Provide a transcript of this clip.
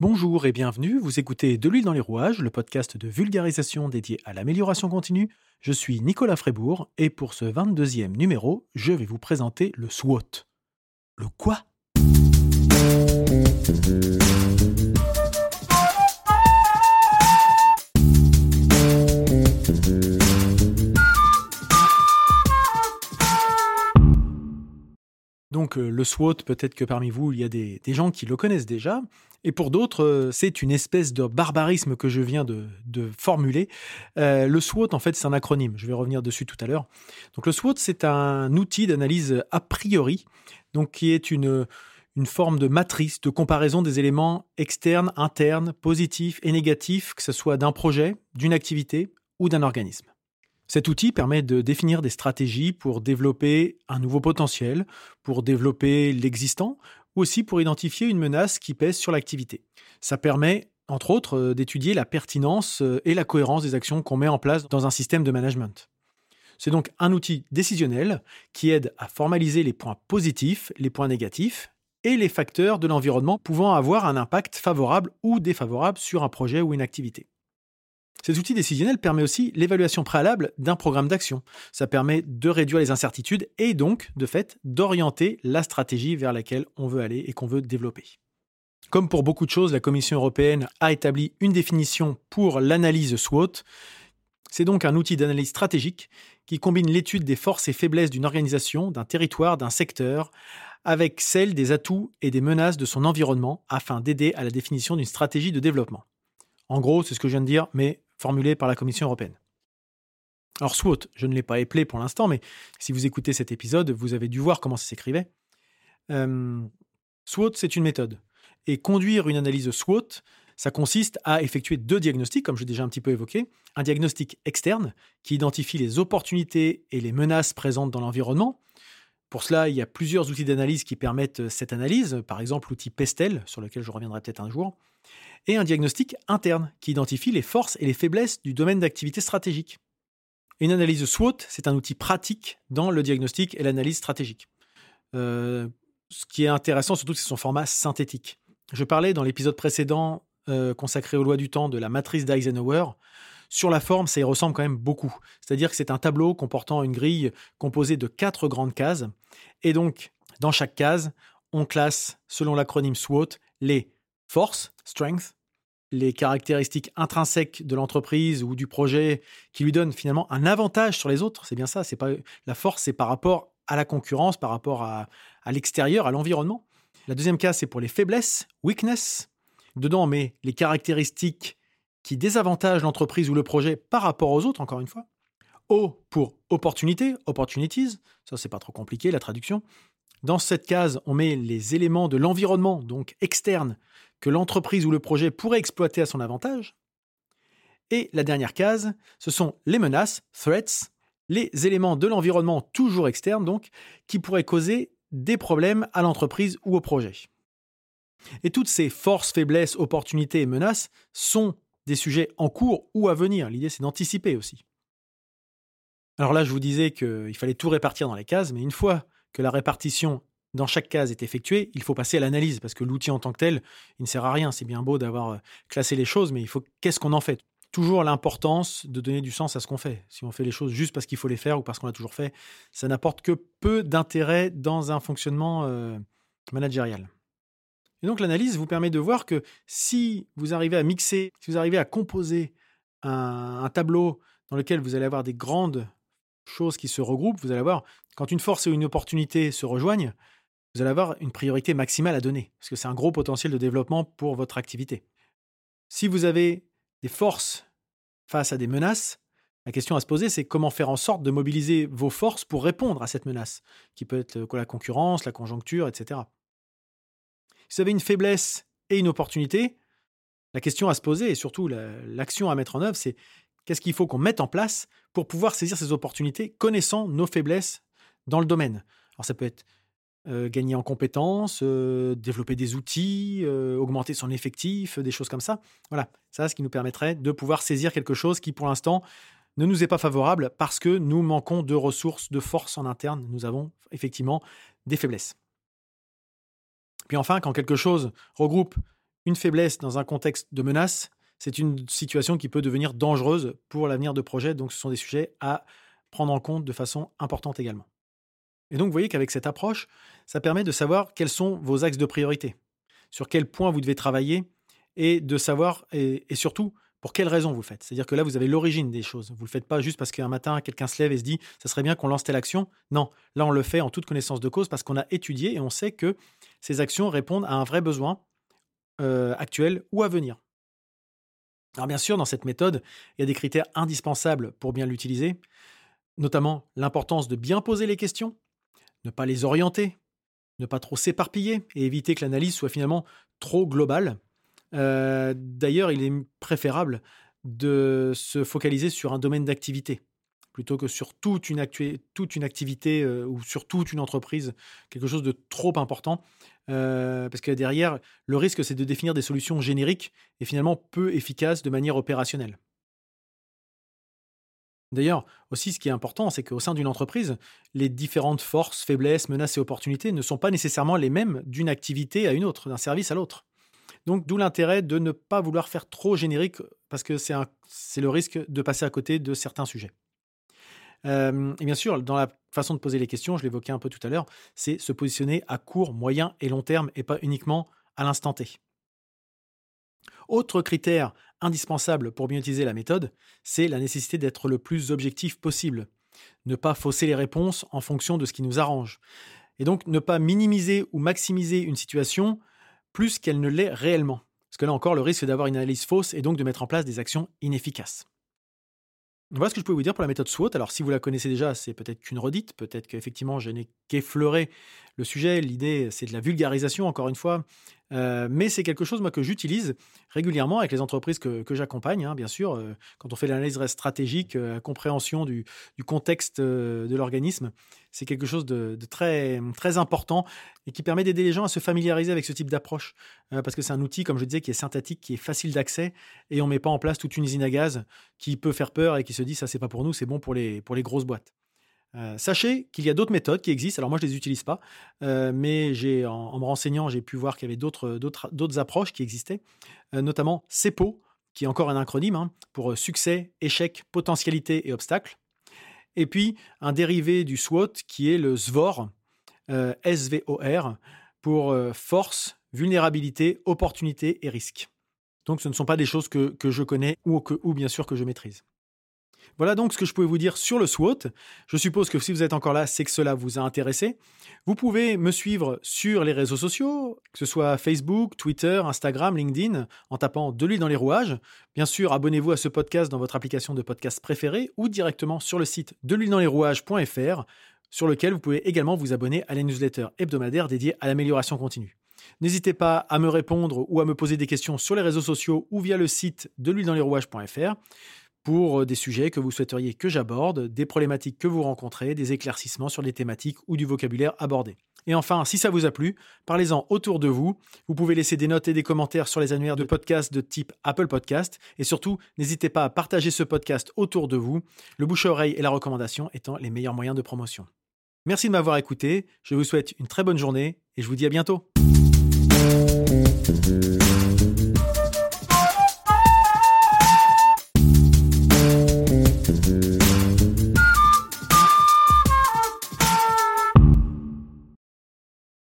Bonjour et bienvenue, vous écoutez De l'huile dans les rouages, le podcast de vulgarisation dédié à l'amélioration continue. Je suis Nicolas Frébourg et pour ce 22e numéro, je vais vous présenter le SWOT. Le quoi? Donc euh, le SWOT, peut-être que parmi vous, il y a des, gens qui le connaissent déjà, et pour d'autres, euh, c'est une espèce de barbarisme que je viens de, formuler. Euh, le SWOT, en fait, c'est un acronyme, je vais revenir dessus tout à l'heure. Donc le SWOT, c'est un outil d'analyse a priori, donc qui est une, une forme de matrice de comparaison des éléments externes, internes, positifs et négatifs, que ce soit d'un projet, d'une activité ou d'un organisme. Cet outil permet de définir des stratégies pour développer un nouveau potentiel, pour développer l'existant, aussi pour identifier une menace qui pèse sur l'activité. Ça permet, entre autres, euh, d'étudier la pertinence euh, et la cohérence des actions qu'on met en place dans un système de management. C'est donc un outil décisionnel qui aide à formaliser les points positifs, les points négatifs et les facteurs de l'environnement pouvant avoir un impact favorable ou défavorable sur un projet ou une activité. Cet outil décisionnel permet aussi l'évaluation préalable d'un programme d'action. Ça permet de réduire les incertitudes et donc, de fait, d'orienter la stratégie vers laquelle on veut aller et qu'on veut développer. Comme pour beaucoup de choses, la Commission européenne a établi une définition pour l'analyse SWOT. C'est donc un outil d'analyse stratégique qui combine l'étude des forces et faiblesses d'une organisation, d'un territoire, d'un secteur, avec celle des atouts et des menaces de son environnement afin d'aider à la définition d'une stratégie de développement. En gros, c'est ce que je viens de dire, mais formulé par la Commission européenne. Alors SWOT, je ne l'ai pas éplé pour l'instant, mais si vous écoutez cet épisode, vous avez dû voir comment ça s'écrivait. Euh, SWOT, c'est une méthode. Et conduire une analyse SWOT, ça consiste à effectuer deux diagnostics, comme j'ai déjà un petit peu évoqué. Un diagnostic externe, qui identifie les opportunités et les menaces présentes dans l'environnement. Pour cela, il y a plusieurs outils d'analyse qui permettent cette analyse, par exemple l'outil Pestel, sur lequel je reviendrai peut-être un jour et un diagnostic interne qui identifie les forces et les faiblesses du domaine d'activité stratégique. Une analyse SWOT, c'est un outil pratique dans le diagnostic et l'analyse stratégique. Euh, ce qui est intéressant, surtout, c'est son format synthétique. Je parlais dans l'épisode précédent euh, consacré aux lois du temps de la matrice d'Eisenhower. Sur la forme, ça y ressemble quand même beaucoup. C'est-à-dire que c'est un tableau comportant une grille composée de quatre grandes cases. Et donc, dans chaque case, on classe, selon l'acronyme SWOT, les force, strength, les caractéristiques intrinsèques de l'entreprise ou du projet qui lui donnent finalement un avantage sur les autres. C'est bien ça. C'est pas la force, c'est par rapport à la concurrence, par rapport à l'extérieur, à l'environnement. La deuxième case, c'est pour les faiblesses, weakness. Dedans, on met les caractéristiques qui désavantagent l'entreprise ou le projet par rapport aux autres, encore une fois. O pour opportunité, opportunities. Ça, c'est pas trop compliqué, la traduction. Dans cette case, on met les éléments de l'environnement, donc externes, que l'entreprise ou le projet pourrait exploiter à son avantage. Et la dernière case, ce sont les menaces, threats, les éléments de l'environnement toujours externes, donc, qui pourraient causer des problèmes à l'entreprise ou au projet. Et toutes ces forces, faiblesses, opportunités et menaces sont des sujets en cours ou à venir. L'idée, c'est d'anticiper aussi. Alors là, je vous disais qu'il fallait tout répartir dans les cases, mais une fois que la répartition dans chaque case est effectuée, il faut passer à l'analyse, parce que l'outil en tant que tel, il ne sert à rien. C'est bien beau d'avoir euh, classé les choses, mais il faut qu'est-ce qu'on en fait? Toujours l'importance de donner du sens à ce qu'on fait. Si on fait les choses juste parce qu'il faut les faire ou parce qu'on l'a toujours fait, ça n'apporte que peu d'intérêt dans un fonctionnement euh, managérial. Et donc l'analyse vous permet de voir que si vous arrivez à mixer, si vous arrivez à composer un tableau dans lequel vous allez avoir des grandes choses qui se regroupent, vous allez voir, quand une force et une opportunité se rejoignent, vous allez avoir une priorité maximale à donner, parce que c'est un gros potentiel de développement pour votre activité. Si vous avez des forces face à des menaces, la question à se poser, c'est comment faire en sorte de mobiliser vos forces pour répondre à cette menace, qui peut être la concurrence, la conjoncture, etc. Vous avez une faiblesse et une opportunité, la question à se poser, et surtout l'action à mettre en œuvre, c'est Qu'est-ce qu'il faut qu'on mette en place pour pouvoir saisir ces opportunités, connaissant nos faiblesses dans le domaine Alors ça peut être euh, gagner en compétences, euh, développer des outils, euh, augmenter son effectif, des choses comme ça. Voilà, ça, ce qui nous permettrait de pouvoir saisir quelque chose qui, pour l'instant, ne nous est pas favorable parce que nous manquons de ressources, de force en interne. Nous avons effectivement des faiblesses. Puis enfin, quand quelque chose regroupe une faiblesse dans un contexte de menace, c'est une situation qui peut devenir dangereuse pour l'avenir de projet. Donc, ce sont des sujets à prendre en compte de façon importante également. Et donc, vous voyez qu'avec cette approche, ça permet de savoir quels sont vos axes de priorité, sur quel point vous devez travailler et de savoir, et, surtout, pour quelles raisons vous le faites? C'est-à-dire que là, vous avez l'origine des choses. Vous ne le faites pas juste parce qu'un matin, quelqu'un se lève et se dit, ça serait bien qu'on lance telle action. Non, là, on le fait en toute connaissance de cause parce qu'on a étudié et on sait que ces actions répondent à un vrai besoin euh, actuel ou à venir. Alors bien sûr, dans cette méthode, il y a des critères indispensables pour bien l'utiliser, notamment l'importance de bien poser les questions, ne pas les orienter, ne pas trop s'éparpiller et éviter que l'analyse soit finalement trop globale. Euh, d'ailleurs, il est préférable de se focaliser sur un domaine d'activité plutôt que sur toute une, activité euh, ou sur toute une entreprise, quelque chose de trop important. Euh, parce que derrière, le risque, c'est de définir des solutions génériques et finalement peu efficaces de manière opérationnelle. D'ailleurs, aussi, ce qui est important, c'est qu'au sein d'une entreprise, les différentes forces, faiblesses, menaces et opportunités ne sont pas nécessairement les mêmes d'une activité à une autre, d'un service à l'autre. Donc, d'où l'intérêt de ne pas vouloir faire trop générique, parce que c'est le risque de passer à côté de certains sujets. Euh, et bien sûr, dans la façon de poser les questions, je l'évoquais un peu tout à l'heure, c'est se positionner à court, moyen et long terme et pas uniquement à l'instant T. Autre critère indispensable pour bien utiliser la méthode, c'est la nécessité d'être le plus objectif possible. Ne pas fausser les réponses en fonction de ce qui nous arrange. Et donc ne pas minimiser ou maximiser une situation plus qu'elle ne l'est réellement. Parce que là encore, le risque d'avoir une analyse fausse et donc de mettre en place des actions inefficaces. Voilà ce que je peux vous dire pour la méthode SWOT. Alors, si vous la connaissez déjà, c'est peut-être qu'une redite. Peut-être qu'effectivement, je n'ai qu'effleuré le sujet. L'idée, c'est de la vulgarisation, encore une fois. Euh, mais c'est quelque chose moi, que j'utilise régulièrement avec les entreprises que, j'accompagne, hein, bien sûr. Euh, quand on fait l'analyse stratégique, euh, compréhension du, contexte de l'organisme, c'est quelque chose de, très, très important et qui permet d'aider les gens à se familiariser avec ce type d'approche. parce que c'est un outil, comme je disais, qui est synthétique, qui est facile d'accès et on ne met pas en place toute une usine à gaz qui peut faire peur et qui se dit ça, c'est pas pour nous, c'est bon pour les, pour les grosses boîtes. Euh, sachez qu'il y a d'autres méthodes qui existent. Alors moi, je ne les utilise pas, euh, mais en, me renseignant, j'ai pu voir qu'il y avait d'autres, d'autres, approches qui existaient, euh, notamment CEPO, qui est encore un acronyme hein, pour succès, échec, potentialité et obstacle. Et puis un dérivé du SWOT qui est le SVOR, SVOR, pour force, vulnérabilité, opportunité et risque. Donc ce ne sont pas des choses que, je connais ou, que, ou bien sûr que je maîtrise. Voilà donc ce que je pouvais vous dire sur le SWOT. Je suppose que si vous êtes encore là, c'est que cela vous a intéressé. Vous pouvez me suivre sur les réseaux sociaux, que ce soit Facebook, Twitter, Instagram, LinkedIn, en tapant de dans les rouages. Bien sûr, abonnez-vous à ce podcast dans votre application de podcast préférée ou directement sur le site de l'huile dans les rouages.fr, sur lequel vous pouvez également vous abonner à la newsletter hebdomadaire dédiée à l'amélioration continue. N'hésitez pas à me répondre ou à me poser des questions sur les réseaux sociaux ou via le site de l'huile dans les rouages.fr pour euh, des sujets que vous souhaiteriez que j'aborde, des problématiques que vous rencontrez, des éclaircissements sur des thématiques ou du vocabulaire abordé. Et enfin, si ça vous a plu, parlez-en autour de vous. Vous pouvez laisser des notes et des commentaires sur les annuaires de podcasts de type Apple Podcast. Et surtout, n'hésitez pas à partager ce podcast autour de vous, le bouche à oreille et la recommandation étant les meilleurs moyens de promotion. Merci de m'avoir écouté, je vous souhaite une très bonne journée et je vous dis à bientôt.